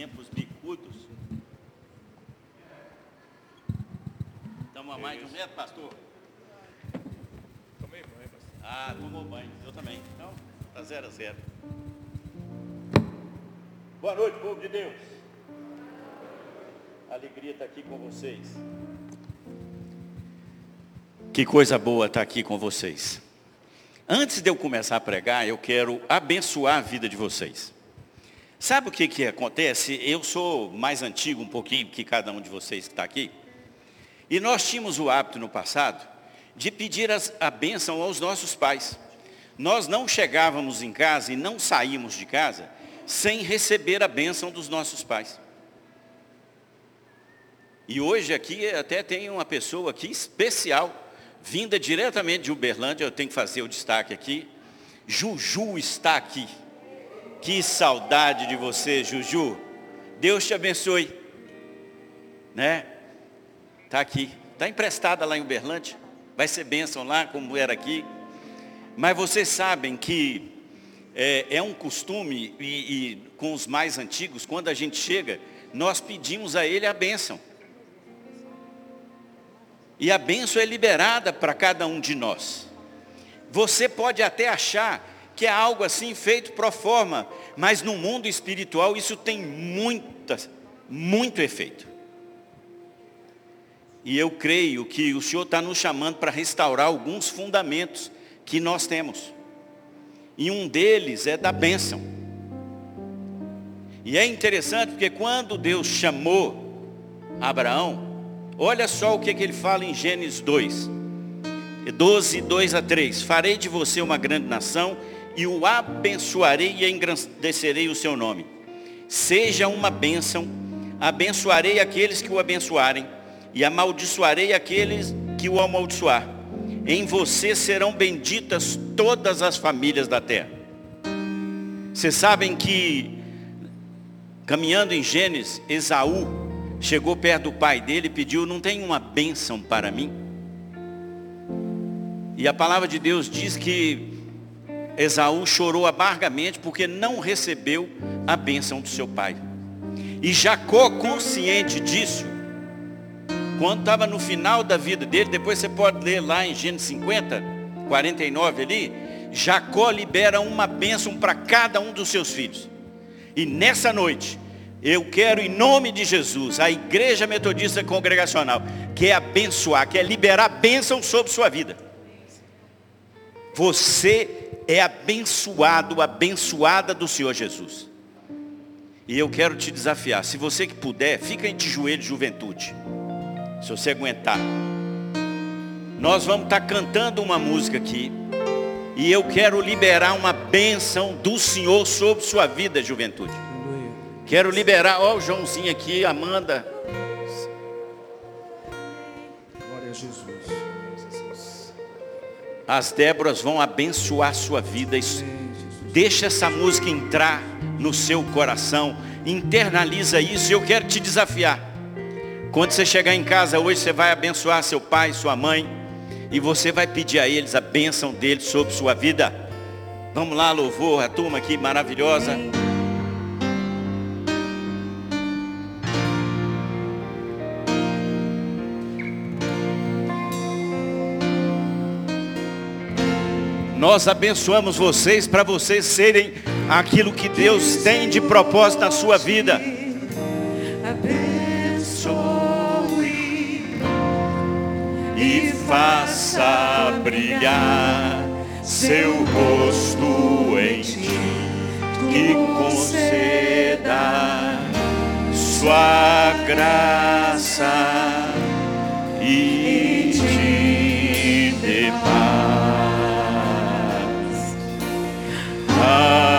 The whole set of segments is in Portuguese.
tempos bicudos. Estamos a mais de um metro, pastor? Tomei banho, pastor. Ah, tomou banho. Eu também. Então, tá zero a zero. Boa noite, povo de Deus. Alegria estar aqui com vocês. Que coisa boa estar aqui com vocês. Antes de eu começar a pregar, eu quero abençoar a vida de vocês. Sabe o que, que acontece? Eu sou mais antigo um pouquinho que cada um de vocês que está aqui. E nós tínhamos o hábito no passado de pedir as, a bênção aos nossos pais. Nós não chegávamos em casa e não saímos de casa sem receber a bênção dos nossos pais. E hoje aqui até tem uma pessoa aqui especial, vinda diretamente de Uberlândia, eu tenho que fazer o destaque aqui. Juju está aqui. Que saudade de você, Juju. Deus te abençoe. Né? Está aqui. Está emprestada lá em Uberlândia. Vai ser bênção lá, como era aqui. Mas vocês sabem que é, é um costume, e, e com os mais antigos, quando a gente chega, nós pedimos a ele a bênção. E a bênção é liberada para cada um de nós. Você pode até achar que é algo assim feito pro forma, mas no mundo espiritual isso tem muita, muito efeito. E eu creio que o Senhor está nos chamando para restaurar alguns fundamentos que nós temos. E um deles é da bênção. E é interessante porque quando Deus chamou Abraão, olha só o que, que ele fala em Gênesis 2, 12, 2 a 3. Farei de você uma grande nação e o abençoarei e engrandecerei o seu nome. Seja uma bênção, abençoarei aqueles que o abençoarem e amaldiçoarei aqueles que o amaldiçoar. Em você serão benditas todas as famílias da terra. Vocês sabem que, caminhando em Gênesis, Esaú chegou perto do pai dele e pediu, não tem uma bênção para mim? E a palavra de Deus diz que Esaú chorou amargamente porque não recebeu a bênção do seu pai. E Jacó, consciente disso, quando estava no final da vida dele, depois você pode ler lá em Gênesis 50, 49 ali, Jacó libera uma bênção para cada um dos seus filhos. E nessa noite, eu quero, em nome de Jesus, a Igreja Metodista Congregacional, quer abençoar, quer liberar bênção sobre sua vida. Você é abençoado, abençoada do Senhor Jesus. E eu quero te desafiar, se você que puder, fica de joelho, juventude. Se você aguentar. Nós vamos estar cantando uma música aqui. E eu quero liberar uma bênção do Senhor sobre sua vida, juventude. Quero liberar, ó o Joãozinho aqui, Amanda. As Déboras vão abençoar sua vida. Deixa essa música entrar no seu coração. Internaliza isso. Eu quero te desafiar. Quando você chegar em casa hoje, você vai abençoar seu pai, sua mãe. E você vai pedir a eles a bênção deles sobre sua vida. Vamos lá, louvor, a turma aqui maravilhosa. Nós abençoamos vocês para vocês serem aquilo que Deus tem de propósito na sua vida. Abençoe e faça brilhar seu rosto em ti, que conceda sua graça e Amém.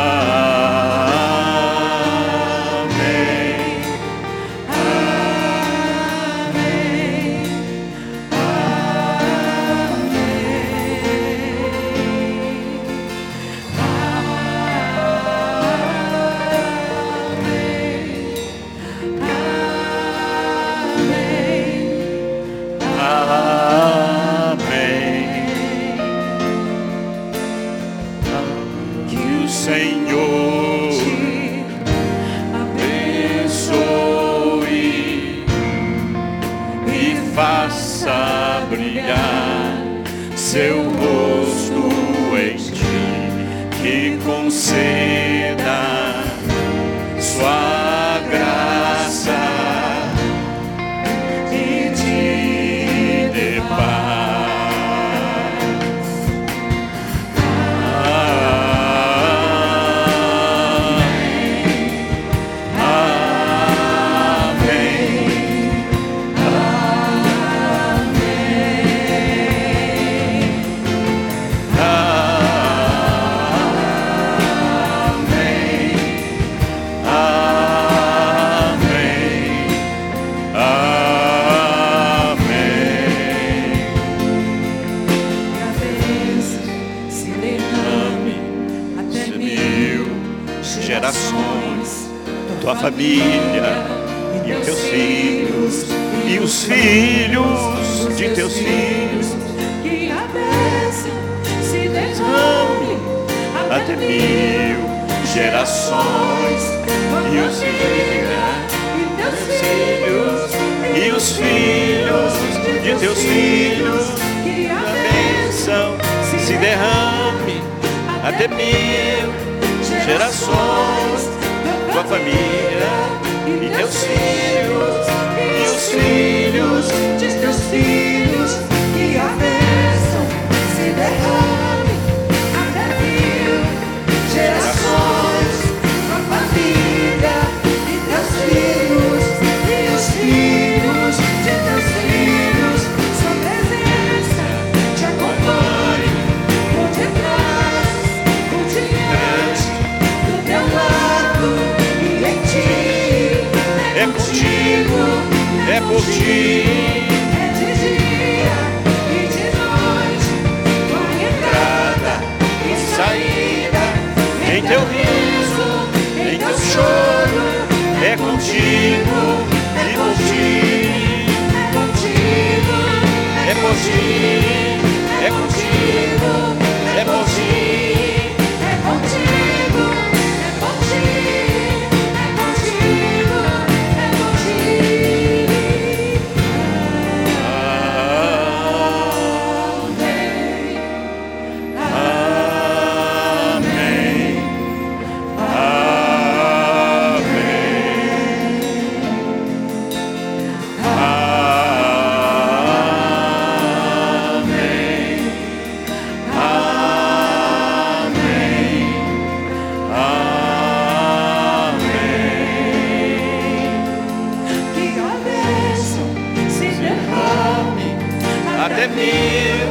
até mil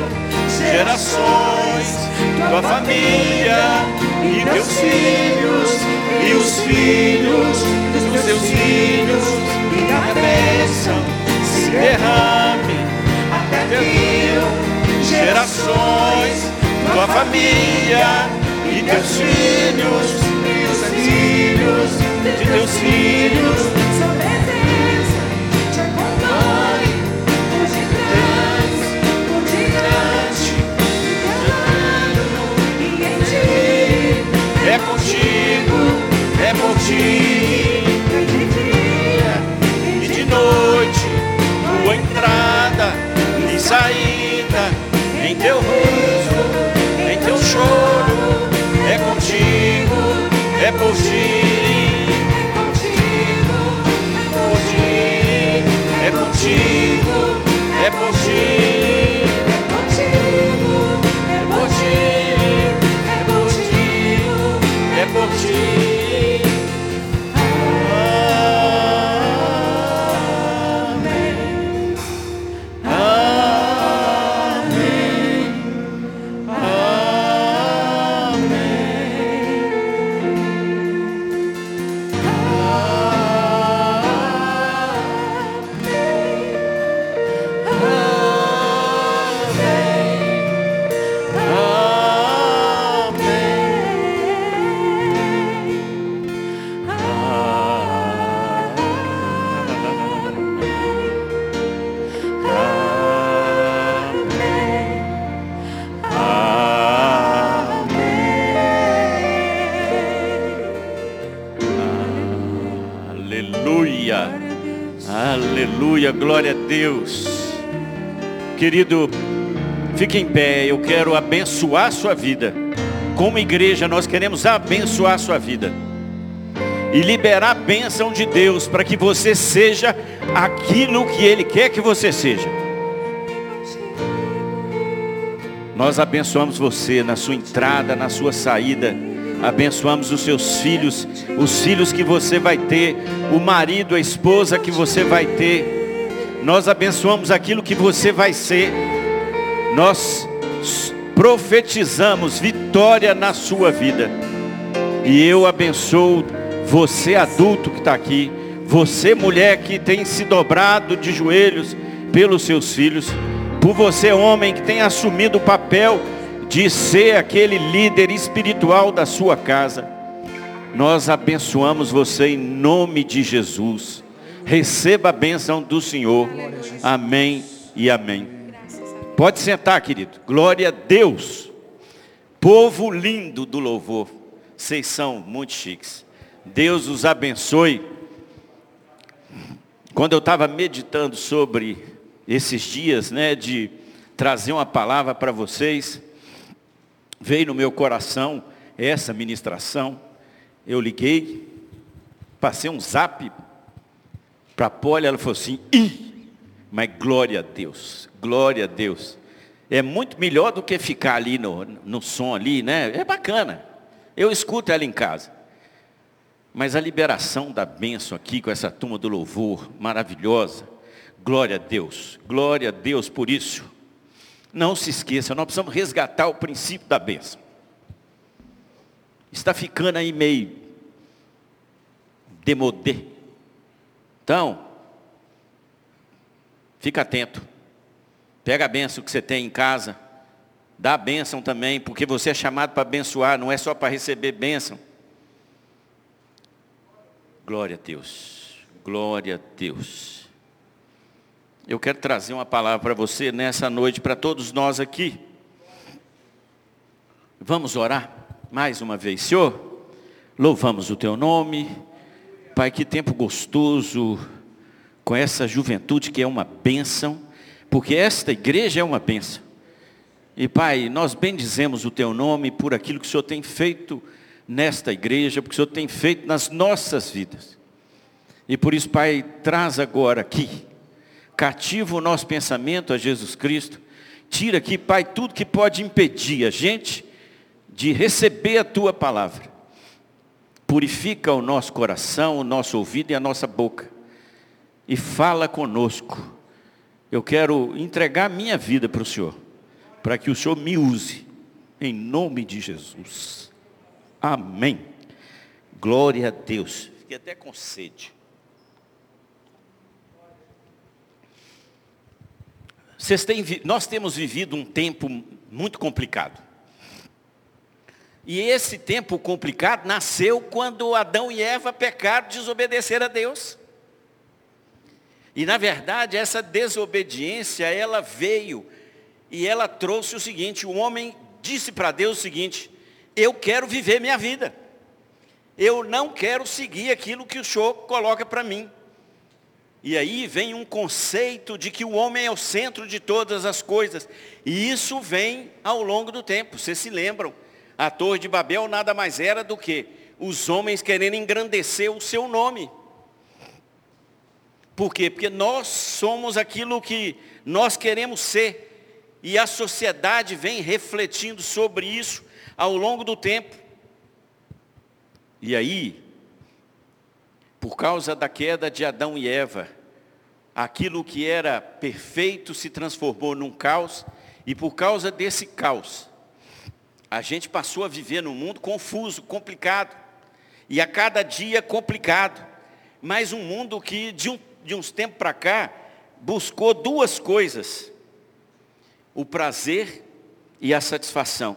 gerações, tua família e teus filhos, e os filhos dos teus filhos, e a bênção se derrame até mil gerações, tua família e teus filhos, e os filhos de teus filhos. é por ti. De dia e de noite, tua entrada e saída, em teu riso, em teu choro, é contigo, é por ti. É, é contigo, é por ti, é por ti. Deus. Querido, fique em pé, eu quero abençoar a sua vida. Como igreja, nós queremos abençoar a sua vida. E liberar a bênção de Deus para que você seja aquilo que Ele quer que você seja. Nós abençoamos você na sua entrada, na sua saída. Abençoamos os seus filhos, os filhos que você vai ter, o marido, a esposa que você vai ter nós abençoamos aquilo que você vai ser. Nós profetizamos vitória na sua vida. E eu abençoo você adulto que está aqui, você mulher que tem se dobrado de joelhos pelos seus filhos, por você homem que tem assumido o papel de ser aquele líder espiritual da sua casa. Nós abençoamos você em nome de Jesus. Receba a bênção do Senhor. Amém e amém. Pode sentar, querido. Glória a Deus. Povo lindo do louvor. Vocês são muito chiques. Deus os abençoe. Quando eu estava meditando sobre esses dias, né, de trazer uma palavra para vocês, veio no meu coração essa ministração. Eu liguei, passei um zap para a Poli, ela falou assim, Ih! mas glória a Deus, glória a Deus. É muito melhor do que ficar ali no, no som ali, né? É bacana. Eu escuto ela em casa. Mas a liberação da bênção aqui com essa turma do louvor maravilhosa. Glória a Deus, glória a Deus por isso. Não se esqueça, nós precisamos resgatar o princípio da bênção. Está ficando aí meio demodê. Então, fica atento. Pega a bênção que você tem em casa. Dá a bênção também, porque você é chamado para abençoar, não é só para receber bênção. Glória a Deus. Glória a Deus. Eu quero trazer uma palavra para você nessa noite, para todos nós aqui. Vamos orar mais uma vez, Senhor. Louvamos o teu nome. Pai, que tempo gostoso com essa juventude que é uma bênção, porque esta igreja é uma bênção. E Pai, nós bendizemos o teu nome por aquilo que o Senhor tem feito nesta igreja, porque o Senhor tem feito nas nossas vidas. E por isso, Pai, traz agora aqui, cativa o nosso pensamento a Jesus Cristo, tira aqui, Pai, tudo que pode impedir a gente de receber a Tua palavra. Purifica o nosso coração, o nosso ouvido e a nossa boca. E fala conosco. Eu quero entregar minha vida para o Senhor, para que o Senhor me use, em nome de Jesus. Amém. Glória a Deus. Fiquei até com sede. Têm, nós temos vivido um tempo muito complicado. E esse tempo complicado nasceu quando Adão e Eva pecaram, desobedeceram a Deus. E na verdade, essa desobediência, ela veio e ela trouxe o seguinte: o homem disse para Deus o seguinte: eu quero viver minha vida. Eu não quero seguir aquilo que o Senhor coloca para mim. E aí vem um conceito de que o homem é o centro de todas as coisas. E isso vem ao longo do tempo. Vocês se lembram? A Torre de Babel nada mais era do que os homens querendo engrandecer o seu nome. Por quê? Porque nós somos aquilo que nós queremos ser. E a sociedade vem refletindo sobre isso ao longo do tempo. E aí, por causa da queda de Adão e Eva, aquilo que era perfeito se transformou num caos, e por causa desse caos, a gente passou a viver num mundo confuso, complicado, e a cada dia complicado, mas um mundo que de, um, de uns tempos para cá buscou duas coisas: o prazer e a satisfação.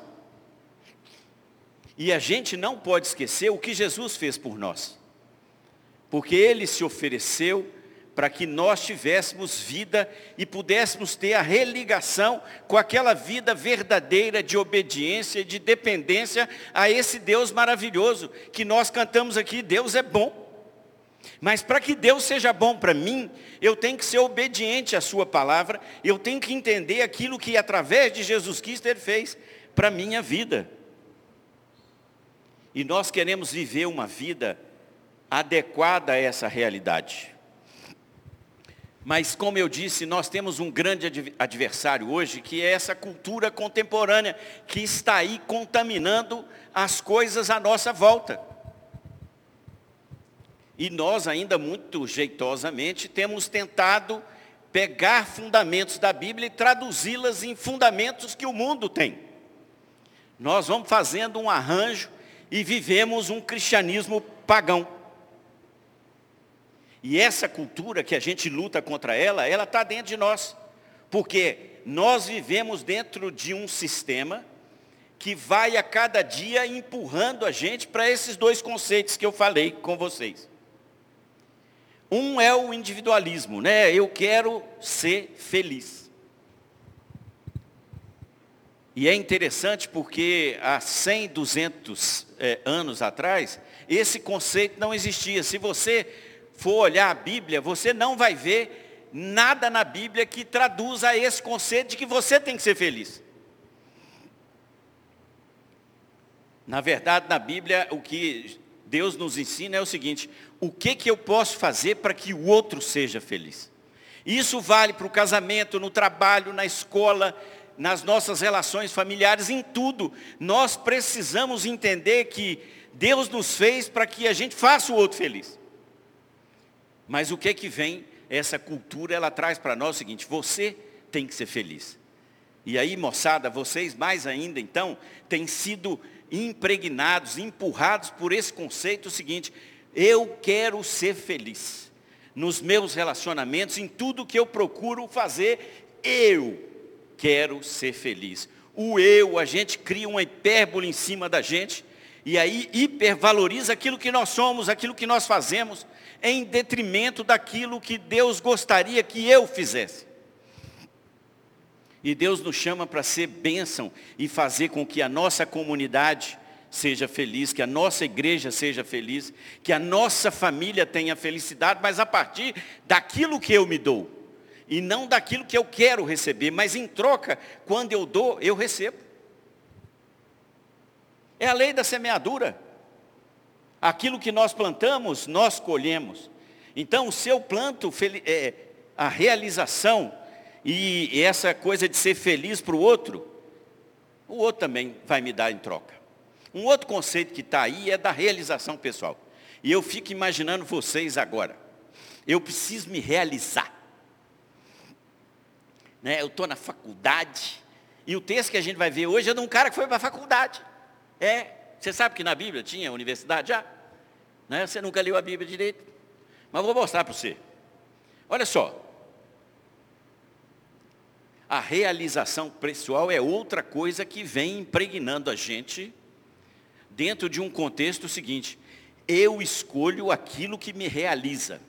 E a gente não pode esquecer o que Jesus fez por nós. Porque Ele se ofereceu para que nós tivéssemos vida e pudéssemos ter a religação com aquela vida verdadeira de obediência e de dependência a esse Deus maravilhoso que nós cantamos aqui, Deus é bom. Mas para que Deus seja bom para mim, eu tenho que ser obediente à sua palavra, eu tenho que entender aquilo que através de Jesus Cristo ele fez para a minha vida. E nós queremos viver uma vida adequada a essa realidade. Mas, como eu disse, nós temos um grande adversário hoje, que é essa cultura contemporânea, que está aí contaminando as coisas à nossa volta. E nós, ainda muito jeitosamente, temos tentado pegar fundamentos da Bíblia e traduzi-las em fundamentos que o mundo tem. Nós vamos fazendo um arranjo e vivemos um cristianismo pagão. E essa cultura que a gente luta contra ela, ela está dentro de nós. Porque nós vivemos dentro de um sistema que vai a cada dia empurrando a gente para esses dois conceitos que eu falei com vocês. Um é o individualismo, né? Eu quero ser feliz. E é interessante porque há 100, 200 é, anos atrás, esse conceito não existia. Se você for olhar a Bíblia, você não vai ver nada na Bíblia que traduza esse conceito de que você tem que ser feliz. Na verdade, na Bíblia, o que Deus nos ensina é o seguinte: o que, que eu posso fazer para que o outro seja feliz? Isso vale para o casamento, no trabalho, na escola, nas nossas relações familiares, em tudo. Nós precisamos entender que Deus nos fez para que a gente faça o outro feliz. Mas o que que vem? Essa cultura, ela traz para nós o seguinte, você tem que ser feliz. E aí, moçada, vocês mais ainda, então, têm sido impregnados, empurrados por esse conceito seguinte, eu quero ser feliz. Nos meus relacionamentos, em tudo que eu procuro fazer, eu quero ser feliz. O eu, a gente cria uma hipérbole em cima da gente, e aí hipervaloriza aquilo que nós somos, aquilo que nós fazemos, em detrimento daquilo que Deus gostaria que eu fizesse. E Deus nos chama para ser bênção e fazer com que a nossa comunidade seja feliz, que a nossa igreja seja feliz, que a nossa família tenha felicidade, mas a partir daquilo que eu me dou. E não daquilo que eu quero receber, mas em troca, quando eu dou, eu recebo. É a lei da semeadura. Aquilo que nós plantamos, nós colhemos. Então, se eu planto é, a realização e essa coisa de ser feliz para o outro, o outro também vai me dar em troca. Um outro conceito que está aí é da realização pessoal. E eu fico imaginando vocês agora. Eu preciso me realizar. Né? Eu estou na faculdade. E o texto que a gente vai ver hoje é de um cara que foi para a faculdade. É, você sabe que na Bíblia tinha universidade já? Né? Você nunca leu a Bíblia direito. Mas vou mostrar para você. Olha só. A realização pessoal é outra coisa que vem impregnando a gente dentro de um contexto seguinte. Eu escolho aquilo que me realiza.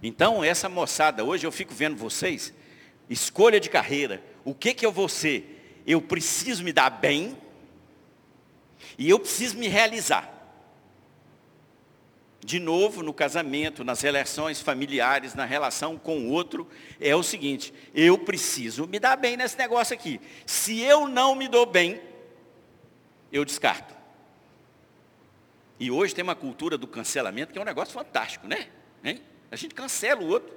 Então, essa moçada, hoje eu fico vendo vocês, escolha de carreira. O que, que eu vou ser? Eu preciso me dar bem, e eu preciso me realizar. De novo, no casamento, nas relações familiares, na relação com o outro, é o seguinte: eu preciso me dar bem nesse negócio aqui. Se eu não me dou bem, eu descarto. E hoje tem uma cultura do cancelamento que é um negócio fantástico, né? Hein? A gente cancela o outro,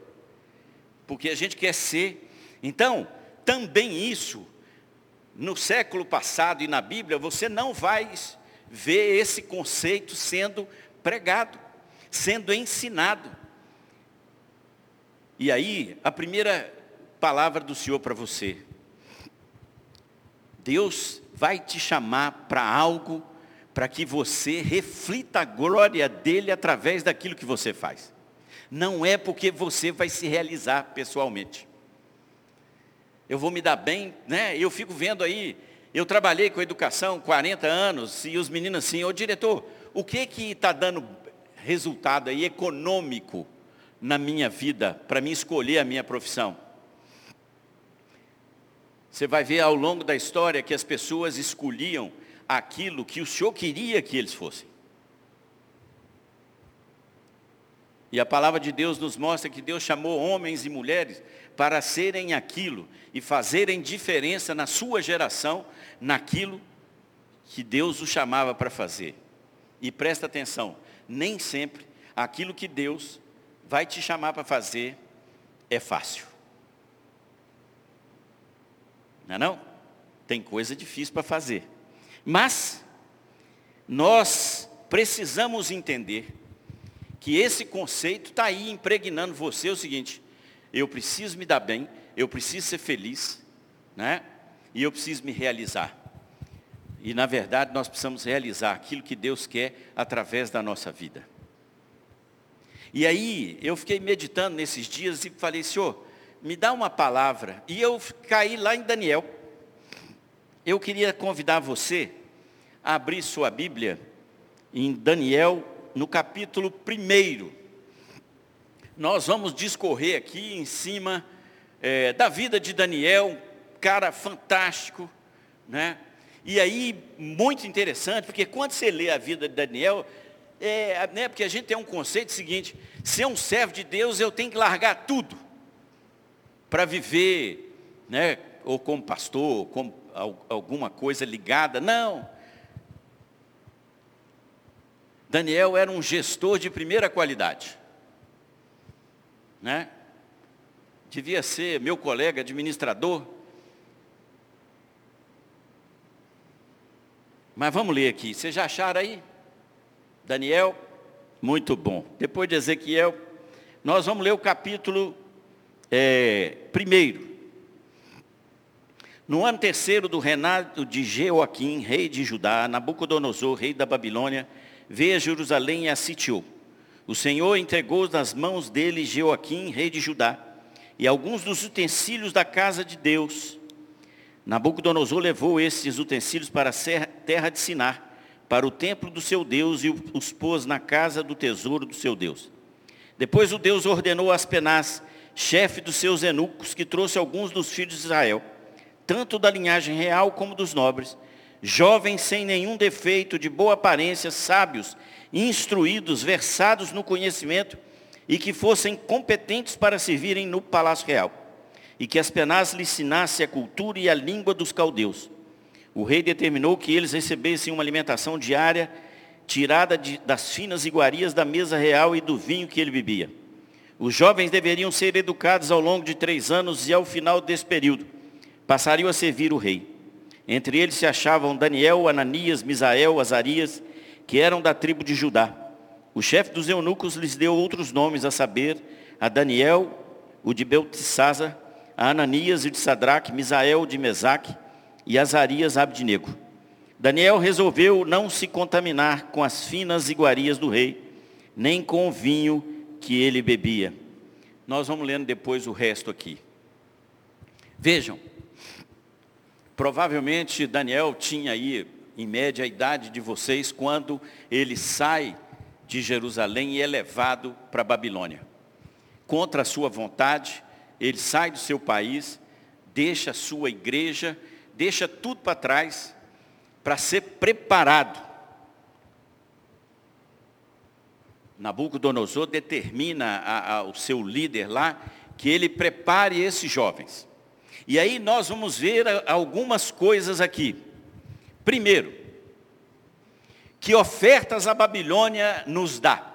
porque a gente quer ser. Então, também isso no século passado e na Bíblia, você não vai ver esse conceito sendo pregado, sendo ensinado. E aí, a primeira palavra do Senhor para você. Deus vai te chamar para algo para que você reflita a glória dele através daquilo que você faz. Não é porque você vai se realizar pessoalmente eu vou me dar bem, né? Eu fico vendo aí, eu trabalhei com educação 40 anos e os meninos assim, ô diretor, o que que está dando resultado aí econômico na minha vida para mim escolher a minha profissão? Você vai ver ao longo da história que as pessoas escolhiam aquilo que o Senhor queria que eles fossem. E a palavra de Deus nos mostra que Deus chamou homens e mulheres para serem aquilo e fazerem diferença na sua geração, naquilo que Deus os chamava para fazer. E presta atenção, nem sempre aquilo que Deus vai te chamar para fazer é fácil. Não é não? Tem coisa difícil para fazer. Mas nós precisamos entender que esse conceito está aí impregnando você o seguinte, eu preciso me dar bem, eu preciso ser feliz, né? E eu preciso me realizar. E na verdade nós precisamos realizar aquilo que Deus quer através da nossa vida. E aí eu fiquei meditando nesses dias e falei, Senhor, me dá uma palavra. E eu caí lá em Daniel. Eu queria convidar você a abrir sua Bíblia em Daniel, no capítulo 1. Nós vamos discorrer aqui em cima é, da vida de Daniel, um cara fantástico, né? E aí, muito interessante, porque quando você lê a vida de Daniel, é, né, porque a gente tem um conceito seguinte, ser um servo de Deus, eu tenho que largar tudo para viver, né, ou como pastor, ou como alguma coisa ligada. Não. Daniel era um gestor de primeira qualidade. Né? Devia ser meu colega administrador. Mas vamos ler aqui. Vocês já acharam aí? Daniel, muito bom. Depois de Ezequiel, nós vamos ler o capítulo é, primeiro. No ano terceiro do reinado de Jeoaquim, rei de Judá, Nabucodonosor, rei da Babilônia, veio a Jerusalém e a sitiou. O Senhor entregou nas mãos dele Jeoaquim, rei de Judá, e alguns dos utensílios da casa de Deus. Nabucodonosor levou esses utensílios para a terra de Sinar, para o templo do seu Deus e os pôs na casa do tesouro do seu Deus. Depois o Deus ordenou a Aspenaz, chefe dos seus eunucos, que trouxe alguns dos filhos de Israel, tanto da linhagem real como dos nobres, jovens sem nenhum defeito, de boa aparência, sábios, instruídos, versados no conhecimento, e que fossem competentes para servirem no palácio real, e que Aspenaz lhe ensinasse a cultura e a língua dos caldeus o rei determinou que eles recebessem uma alimentação diária tirada de, das finas iguarias da mesa real e do vinho que ele bebia. Os jovens deveriam ser educados ao longo de três anos e ao final desse período passariam a servir o rei. Entre eles se achavam Daniel, Ananias, Misael, Azarias, que eram da tribo de Judá. O chefe dos eunucos lhes deu outros nomes, a saber, a Daniel, o de Beltesazar, a Ananias, o de Sadraque, Misael, o de Mesaque, e Azarias Abdinego. Daniel resolveu não se contaminar com as finas iguarias do rei, nem com o vinho que ele bebia. Nós vamos lendo depois o resto aqui. Vejam, provavelmente Daniel tinha aí, em média, a idade de vocês quando ele sai de Jerusalém e é levado para Babilônia. Contra a sua vontade, ele sai do seu país, deixa a sua igreja deixa tudo para trás para ser preparado. Nabucodonosor determina a, a, o seu líder lá que ele prepare esses jovens. E aí nós vamos ver algumas coisas aqui. Primeiro, que ofertas a Babilônia nos dá.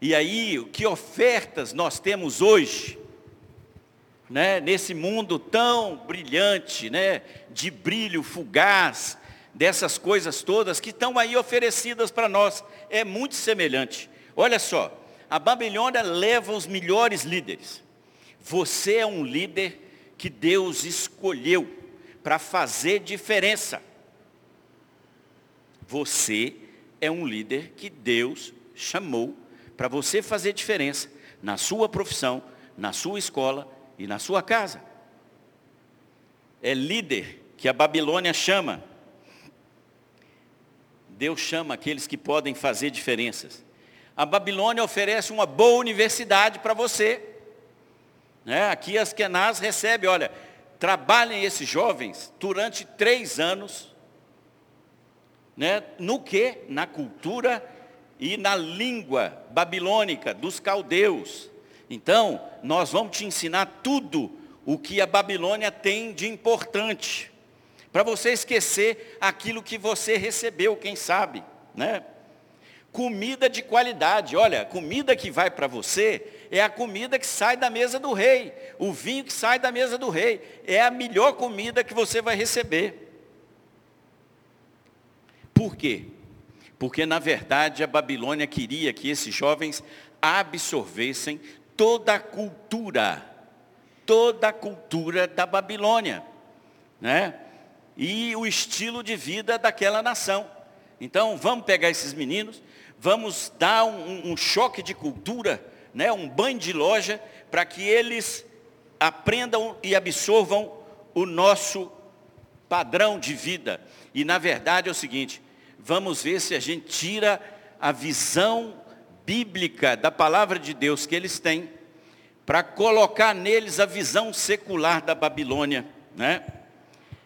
E aí, que ofertas nós temos hoje né, nesse mundo tão brilhante, né, de brilho fugaz, dessas coisas todas que estão aí oferecidas para nós, é muito semelhante. Olha só, a Babilônia leva os melhores líderes. Você é um líder que Deus escolheu para fazer diferença. Você é um líder que Deus chamou para você fazer diferença na sua profissão, na sua escola, e na sua casa. É líder que a Babilônia chama. Deus chama aqueles que podem fazer diferenças. A Babilônia oferece uma boa universidade para você. Né? Aqui as Kenaz recebe, olha, trabalhem esses jovens durante três anos. Né? No que? Na cultura e na língua babilônica dos caldeus. Então, nós vamos te ensinar tudo o que a Babilônia tem de importante, para você esquecer aquilo que você recebeu, quem sabe, né? Comida de qualidade, olha, comida que vai para você é a comida que sai da mesa do rei, o vinho que sai da mesa do rei, é a melhor comida que você vai receber. Por quê? Porque na verdade a Babilônia queria que esses jovens absorvessem toda a cultura, toda a cultura da Babilônia, né? E o estilo de vida daquela nação. Então vamos pegar esses meninos, vamos dar um, um choque de cultura, né? um banho de loja, para que eles aprendam e absorvam o nosso padrão de vida. E na verdade é o seguinte, vamos ver se a gente tira a visão bíblica da palavra de Deus que eles têm, para colocar neles a visão secular da Babilônia, né?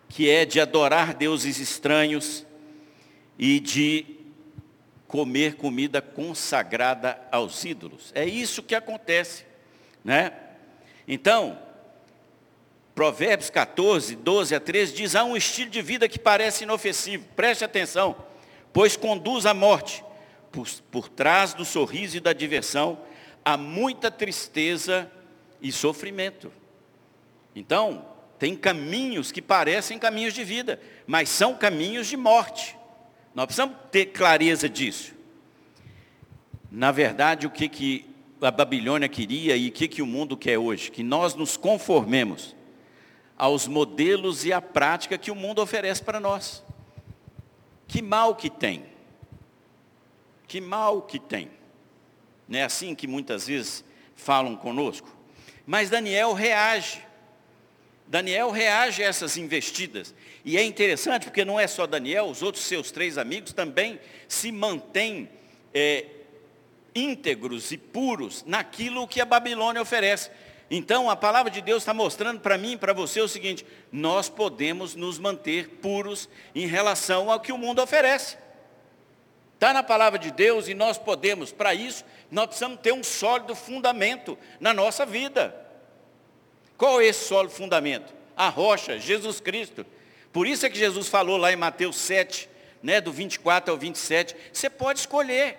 que é de adorar deuses estranhos e de comer comida consagrada aos ídolos. É isso que acontece, né? Então, Provérbios 14, 12 a 13 diz: há um estilo de vida que parece inofensivo, preste atenção pois conduz à morte. Por, por trás do sorriso e da diversão, há muita tristeza e sofrimento. Então, tem caminhos que parecem caminhos de vida, mas são caminhos de morte. Nós precisamos ter clareza disso. Na verdade, o que, que a Babilônia queria e o que, que o mundo quer hoje? Que nós nos conformemos aos modelos e à prática que o mundo oferece para nós. Que mal que tem. Que mal que tem. Não é assim que muitas vezes falam conosco? Mas Daniel reage. Daniel reage a essas investidas. E é interessante porque não é só Daniel, os outros seus três amigos também se mantêm é, íntegros e puros naquilo que a Babilônia oferece. Então a palavra de Deus está mostrando para mim e para você o seguinte, nós podemos nos manter puros em relação ao que o mundo oferece. Está na palavra de Deus e nós podemos, para isso, nós precisamos ter um sólido fundamento na nossa vida. Qual é esse sólido fundamento? A rocha, Jesus Cristo. Por isso é que Jesus falou lá em Mateus 7, né, do 24 ao 27, você pode escolher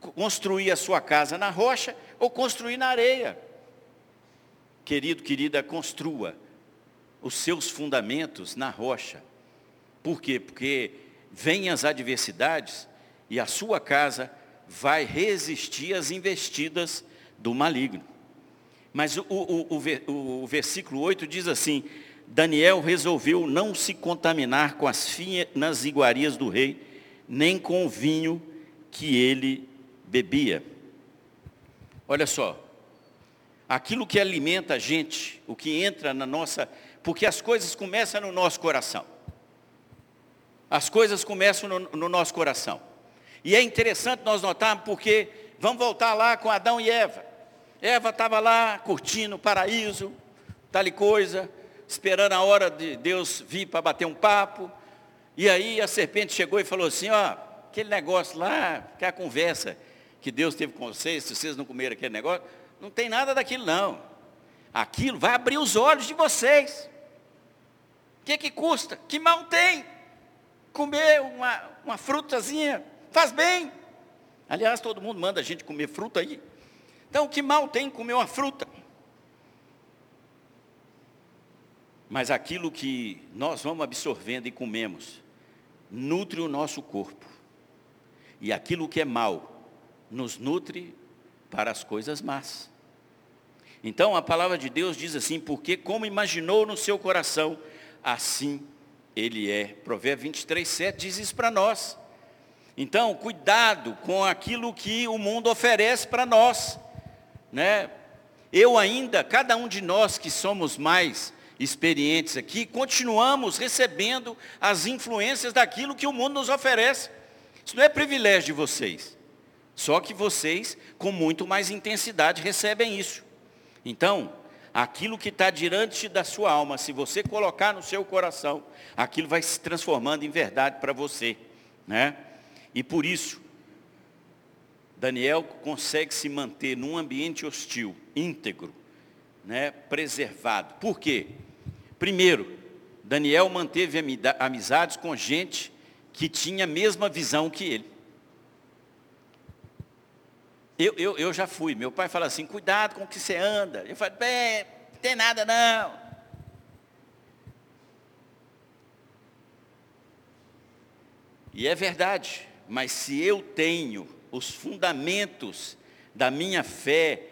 construir a sua casa na rocha ou construir na areia querido, querida, construa os seus fundamentos na rocha. Por quê? Porque vêm as adversidades e a sua casa vai resistir às investidas do maligno. Mas o, o, o, o versículo 8 diz assim, Daniel resolveu não se contaminar com as finas iguarias do rei, nem com o vinho que ele bebia. Olha só, aquilo que alimenta a gente, o que entra na nossa, porque as coisas começam no nosso coração. As coisas começam no, no nosso coração. E é interessante nós notarmos porque vamos voltar lá com Adão e Eva. Eva estava lá curtindo o paraíso, tal coisa, esperando a hora de Deus vir para bater um papo. E aí a serpente chegou e falou assim, ó, aquele negócio lá, que é a conversa que Deus teve com vocês, se vocês não comeram aquele negócio, não tem nada daquilo não. Aquilo vai abrir os olhos de vocês. O que, que custa? Que mal tem? Comer uma, uma frutazinha faz bem. Aliás, todo mundo manda a gente comer fruta aí. Então, que mal tem comer uma fruta? Mas aquilo que nós vamos absorvendo e comemos, nutre o nosso corpo. E aquilo que é mal, nos nutre para as coisas más. Então a palavra de Deus diz assim, porque como imaginou no seu coração, assim ele é. Provérbios 23, 7 diz isso para nós. Então, cuidado com aquilo que o mundo oferece para nós. Né? Eu ainda, cada um de nós que somos mais experientes aqui, continuamos recebendo as influências daquilo que o mundo nos oferece. Isso não é privilégio de vocês. Só que vocês, com muito mais intensidade, recebem isso. Então, aquilo que está diante da sua alma, se você colocar no seu coração, aquilo vai se transformando em verdade para você. Né? E por isso, Daniel consegue se manter num ambiente hostil, íntegro, né, preservado. Por quê? Primeiro, Daniel manteve amizades com gente que tinha a mesma visão que ele. Eu, eu, eu já fui, meu pai fala assim, cuidado com o que você anda. Eu falo, bem, não tem nada não. E é verdade, mas se eu tenho os fundamentos da minha fé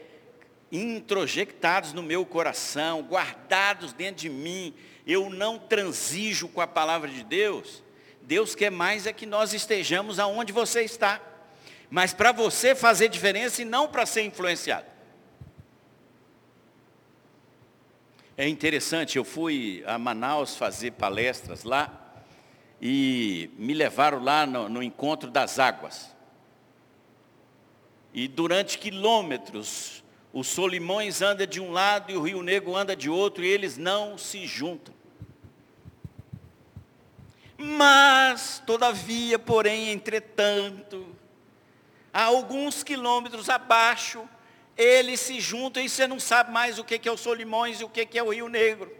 introjectados no meu coração, guardados dentro de mim, eu não transijo com a palavra de Deus, Deus quer mais é que nós estejamos aonde você está. Mas para você fazer diferença e não para ser influenciado. É interessante, eu fui a Manaus fazer palestras lá e me levaram lá no, no encontro das águas. E durante quilômetros, o Solimões anda de um lado e o Rio Negro anda de outro, e eles não se juntam. Mas, todavia, porém, entretanto, a alguns quilômetros abaixo, eles se juntam e você não sabe mais o que é o Solimões e o que é o Rio Negro.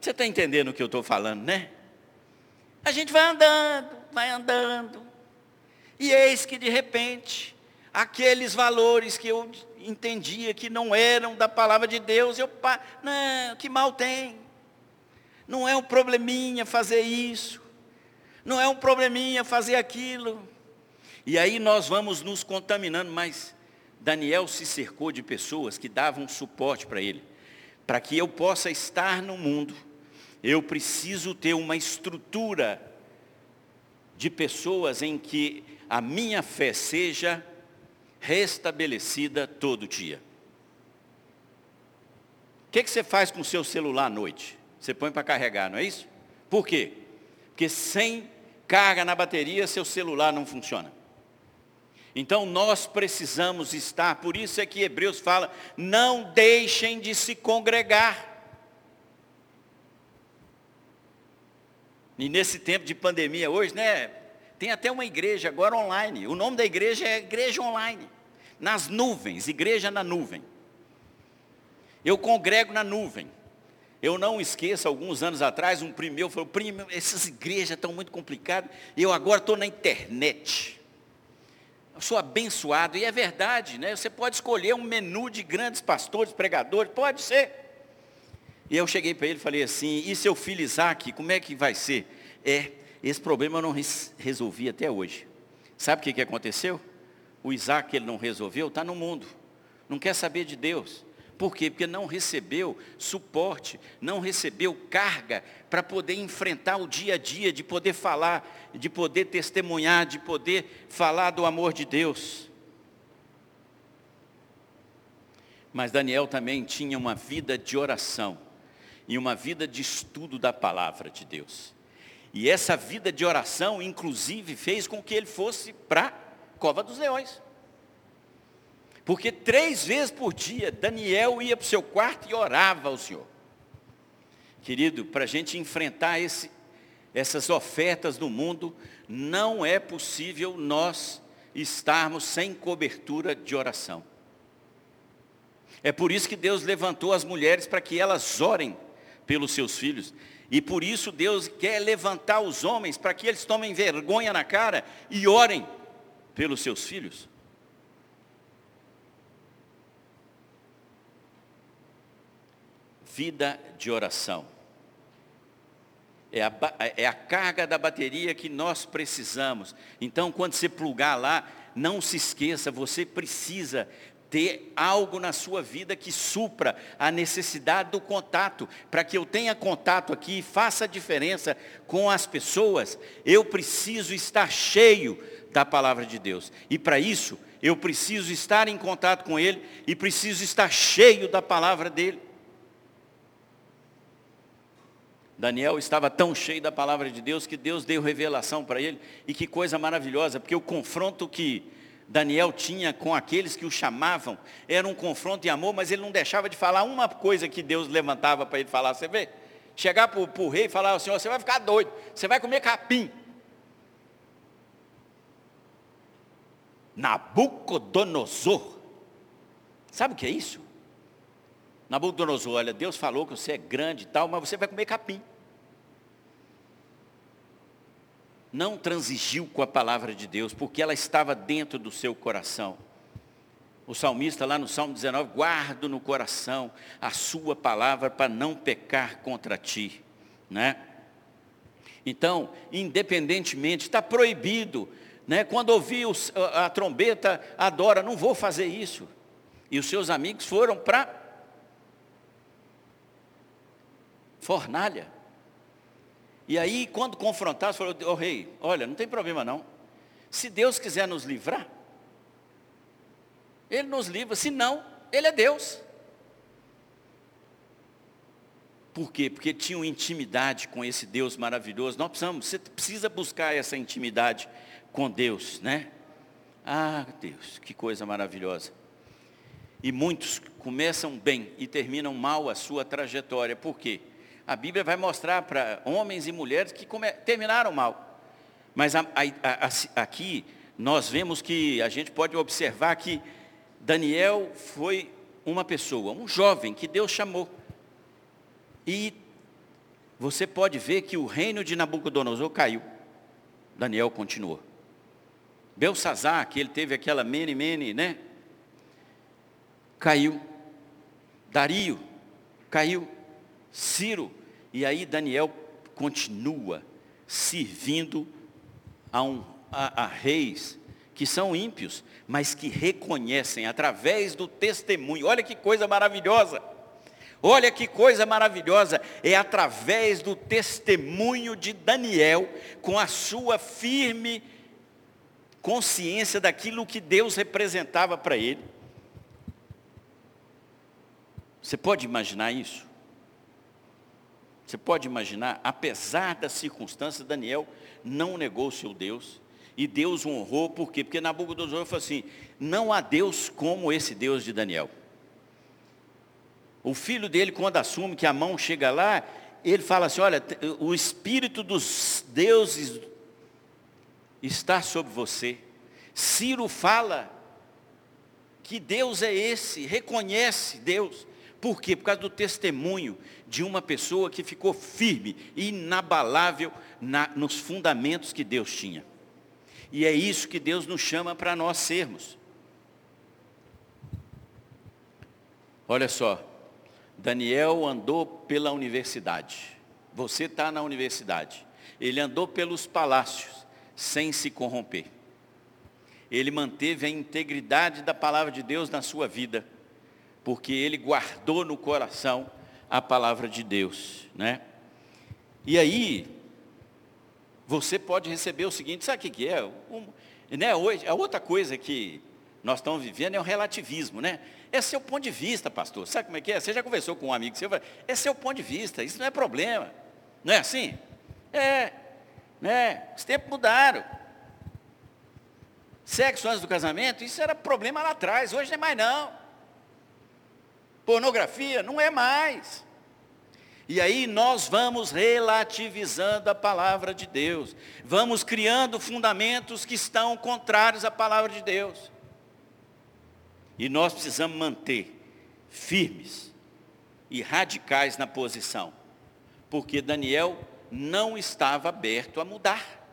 Você está entendendo o que eu estou falando, né? A gente vai andando, vai andando. E eis que de repente, aqueles valores que eu entendia que não eram da palavra de Deus, eu, não, que mal tem. Não é um probleminha fazer isso. Não é um probleminha fazer aquilo. E aí nós vamos nos contaminando, mas Daniel se cercou de pessoas que davam suporte para ele. Para que eu possa estar no mundo eu preciso ter uma estrutura de pessoas em que a minha fé seja restabelecida todo dia. O que, que você faz com o seu celular à noite? Você põe para carregar, não é isso? Por quê? Porque sem carga na bateria, seu celular não funciona. Então nós precisamos estar, por isso é que Hebreus fala, não deixem de se congregar. E nesse tempo de pandemia hoje, né? Tem até uma igreja agora online. O nome da igreja é Igreja Online. Nas nuvens, igreja na nuvem. Eu congrego na nuvem. Eu não esqueço, alguns anos atrás, um primo meu falou, primo, essas igrejas estão muito complicadas, eu agora estou na internet. Eu sou abençoado, e é verdade, né? Você pode escolher um menu de grandes pastores, pregadores, pode ser. E eu cheguei para ele e falei assim, e seu filho Isaac, como é que vai ser? É, esse problema eu não resolvi até hoje. Sabe o que, que aconteceu? O Isaac ele não resolveu, está no mundo. Não quer saber de Deus. Por quê? Porque não recebeu suporte, não recebeu carga para poder enfrentar o dia a dia, de poder falar, de poder testemunhar, de poder falar do amor de Deus. Mas Daniel também tinha uma vida de oração e uma vida de estudo da palavra de Deus. E essa vida de oração, inclusive, fez com que ele fosse para a cova dos leões. Porque três vezes por dia, Daniel ia para o seu quarto e orava ao Senhor. Querido, para a gente enfrentar esse, essas ofertas do mundo, não é possível nós estarmos sem cobertura de oração. É por isso que Deus levantou as mulheres para que elas orem pelos seus filhos. E por isso Deus quer levantar os homens para que eles tomem vergonha na cara e orem pelos seus filhos. Vida de oração. É a, é a carga da bateria que nós precisamos. Então, quando você plugar lá, não se esqueça, você precisa ter algo na sua vida que supra a necessidade do contato. Para que eu tenha contato aqui faça a diferença com as pessoas, eu preciso estar cheio da palavra de Deus. E para isso, eu preciso estar em contato com Ele e preciso estar cheio da palavra dEle. Daniel estava tão cheio da palavra de Deus que Deus deu revelação para ele. E que coisa maravilhosa, porque o confronto que Daniel tinha com aqueles que o chamavam, era um confronto de amor, mas ele não deixava de falar uma coisa que Deus levantava para ele falar, você vê? Chegar para o rei e falar, Senhor, você vai ficar doido, você vai comer capim. Nabucodonosor. Sabe o que é isso? Nabucodonosor, olha, Deus falou que você é grande e tal, mas você vai comer capim. Não transigiu com a palavra de Deus, porque ela estava dentro do seu coração. O salmista lá no Salmo 19, guardo no coração a sua palavra para não pecar contra ti, né? Então, independentemente, está proibido, né? Quando ouvir a trombeta, adora, não vou fazer isso. E os seus amigos foram para fornalha. E aí, quando confrontados, falou, oh, rei, olha, não tem problema não. Se Deus quiser nos livrar, Ele nos livra, se não, Ele é Deus. Por quê? Porque tinham intimidade com esse Deus maravilhoso. Nós precisamos, você precisa buscar essa intimidade com Deus, né? Ah, Deus, que coisa maravilhosa. E muitos começam bem e terminam mal a sua trajetória. Por quê? A Bíblia vai mostrar para homens e mulheres que terminaram mal. Mas a, a, a, aqui nós vemos que a gente pode observar que Daniel foi uma pessoa, um jovem que Deus chamou e você pode ver que o reino de Nabucodonosor caiu. Daniel continuou. Belsazar, que ele teve aquela mene, mene, né? Caiu. Dario, caiu. Ciro. E aí Daniel continua servindo a, um, a, a reis que são ímpios, mas que reconhecem através do testemunho. Olha que coisa maravilhosa. Olha que coisa maravilhosa, é através do testemunho de Daniel, com a sua firme consciência daquilo que Deus representava para ele. Você pode imaginar isso? Você pode imaginar, apesar das circunstâncias, Daniel não negou o seu Deus, e Deus honrou, por quê? Porque Nabucodonosor falou assim, não há Deus como esse Deus de Daniel. O filho dele, quando assume que a mão chega lá, ele fala assim: olha, o Espírito dos deuses está sobre você. Ciro fala que Deus é esse, reconhece Deus. Por quê? Por causa do testemunho de uma pessoa que ficou firme, inabalável na, nos fundamentos que Deus tinha. E é isso que Deus nos chama para nós sermos. Olha só, Daniel andou pela universidade. Você está na universidade. Ele andou pelos palácios sem se corromper. Ele manteve a integridade da palavra de Deus na sua vida, porque ele guardou no coração a palavra de Deus, né? E aí, você pode receber o seguinte, sabe o que é? Um, né, hoje, a outra coisa que nós estamos vivendo é o relativismo, né? É seu ponto de vista, pastor. Sabe como é que é? Você já conversou com um amigo seu, é seu ponto de vista, isso não é problema. Não é assim? É, né? Os tempos mudaram. Sexo antes do casamento, isso era problema lá atrás, hoje não é mais não. Pornografia, não é mais. E aí nós vamos relativizando a palavra de Deus, vamos criando fundamentos que estão contrários à palavra de Deus. E nós precisamos manter firmes e radicais na posição, porque Daniel não estava aberto a mudar.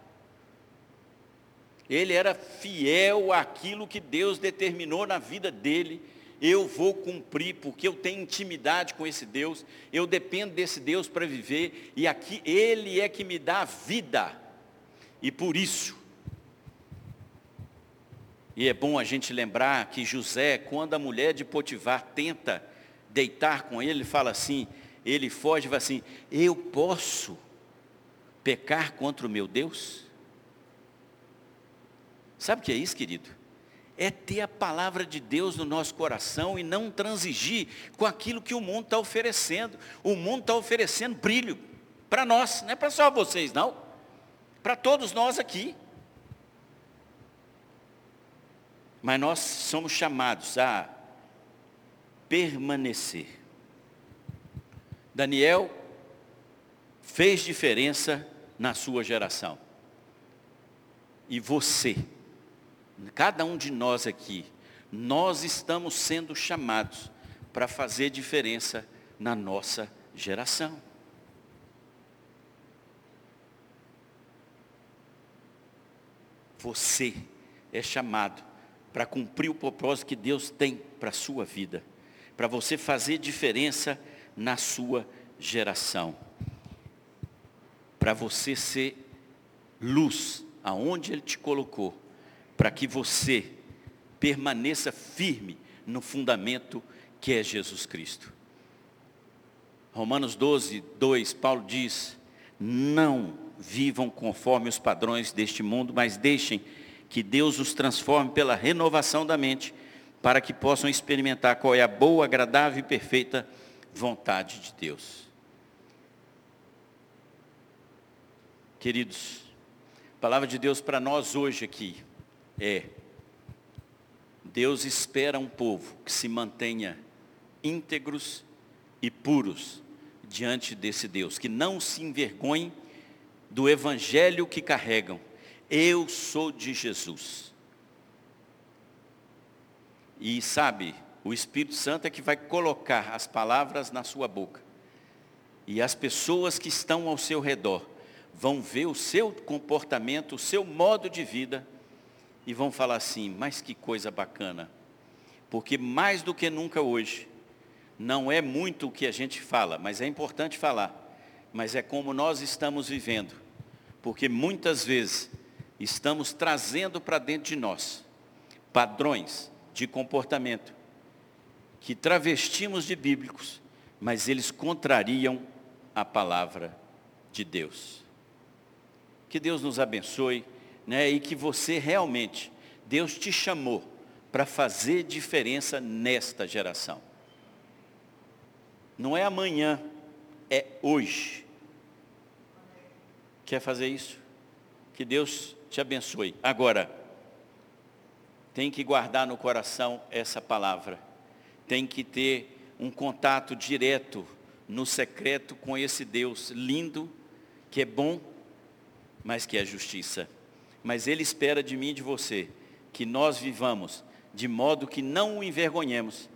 Ele era fiel àquilo que Deus determinou na vida dele. Eu vou cumprir, porque eu tenho intimidade com esse Deus, eu dependo desse Deus para viver, e aqui Ele é que me dá vida. E por isso, e é bom a gente lembrar que José, quando a mulher de Potifar tenta deitar com ele, ele fala assim, ele foge e fala assim, eu posso pecar contra o meu Deus? Sabe o que é isso, querido? É ter a palavra de Deus no nosso coração e não transigir com aquilo que o mundo está oferecendo. O mundo está oferecendo brilho para nós, não é para só vocês, não. Para todos nós aqui. Mas nós somos chamados a permanecer. Daniel fez diferença na sua geração. E você cada um de nós aqui, nós estamos sendo chamados para fazer diferença na nossa geração. Você é chamado para cumprir o propósito que Deus tem para a sua vida, para você fazer diferença na sua geração, para você ser luz aonde Ele te colocou, para que você permaneça firme no fundamento que é Jesus Cristo. Romanos 12, 2, Paulo diz: Não vivam conforme os padrões deste mundo, mas deixem que Deus os transforme pela renovação da mente, para que possam experimentar qual é a boa, agradável e perfeita vontade de Deus. Queridos, a palavra de Deus para nós hoje aqui é: Deus espera um povo que se mantenha íntegros e puros diante desse Deus, que não se envergonhem do evangelho que carregam. Eu sou de Jesus. E sabe, o Espírito Santo é que vai colocar as palavras na sua boca. E as pessoas que estão ao seu redor vão ver o seu comportamento, o seu modo de vida e vão falar assim: mas que coisa bacana. Porque mais do que nunca hoje, não é muito o que a gente fala, mas é importante falar. Mas é como nós estamos vivendo. Porque muitas vezes estamos trazendo para dentro de nós padrões de comportamento que travestimos de bíblicos, mas eles contrariam a palavra de Deus. Que Deus nos abençoe, né? E que você realmente, Deus te chamou para fazer diferença nesta geração. Não é amanhã, é hoje. Quer fazer isso? Que Deus te abençoe. Agora, tem que guardar no coração essa palavra. Tem que ter um contato direto no secreto com esse Deus lindo, que é bom, mas que é justiça. Mas Ele espera de mim e de você que nós vivamos de modo que não o envergonhemos,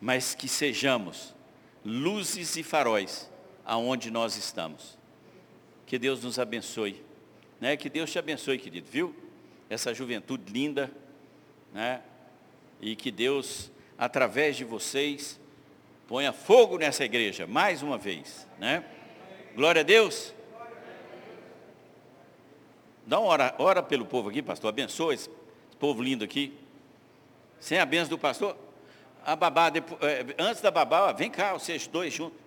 mas que sejamos luzes e faróis aonde nós estamos. Que Deus nos abençoe. Né? Que Deus te abençoe, querido, viu? Essa juventude linda, né? E que Deus, através de vocês, ponha fogo nessa igreja, mais uma vez, né? Glória a Deus. Dá uma hora, ora pelo povo aqui, pastor. Abençoa esse, povo lindo aqui. Sem a benção do pastor, a babá, depois, antes da babá, vem cá, vocês dois juntos.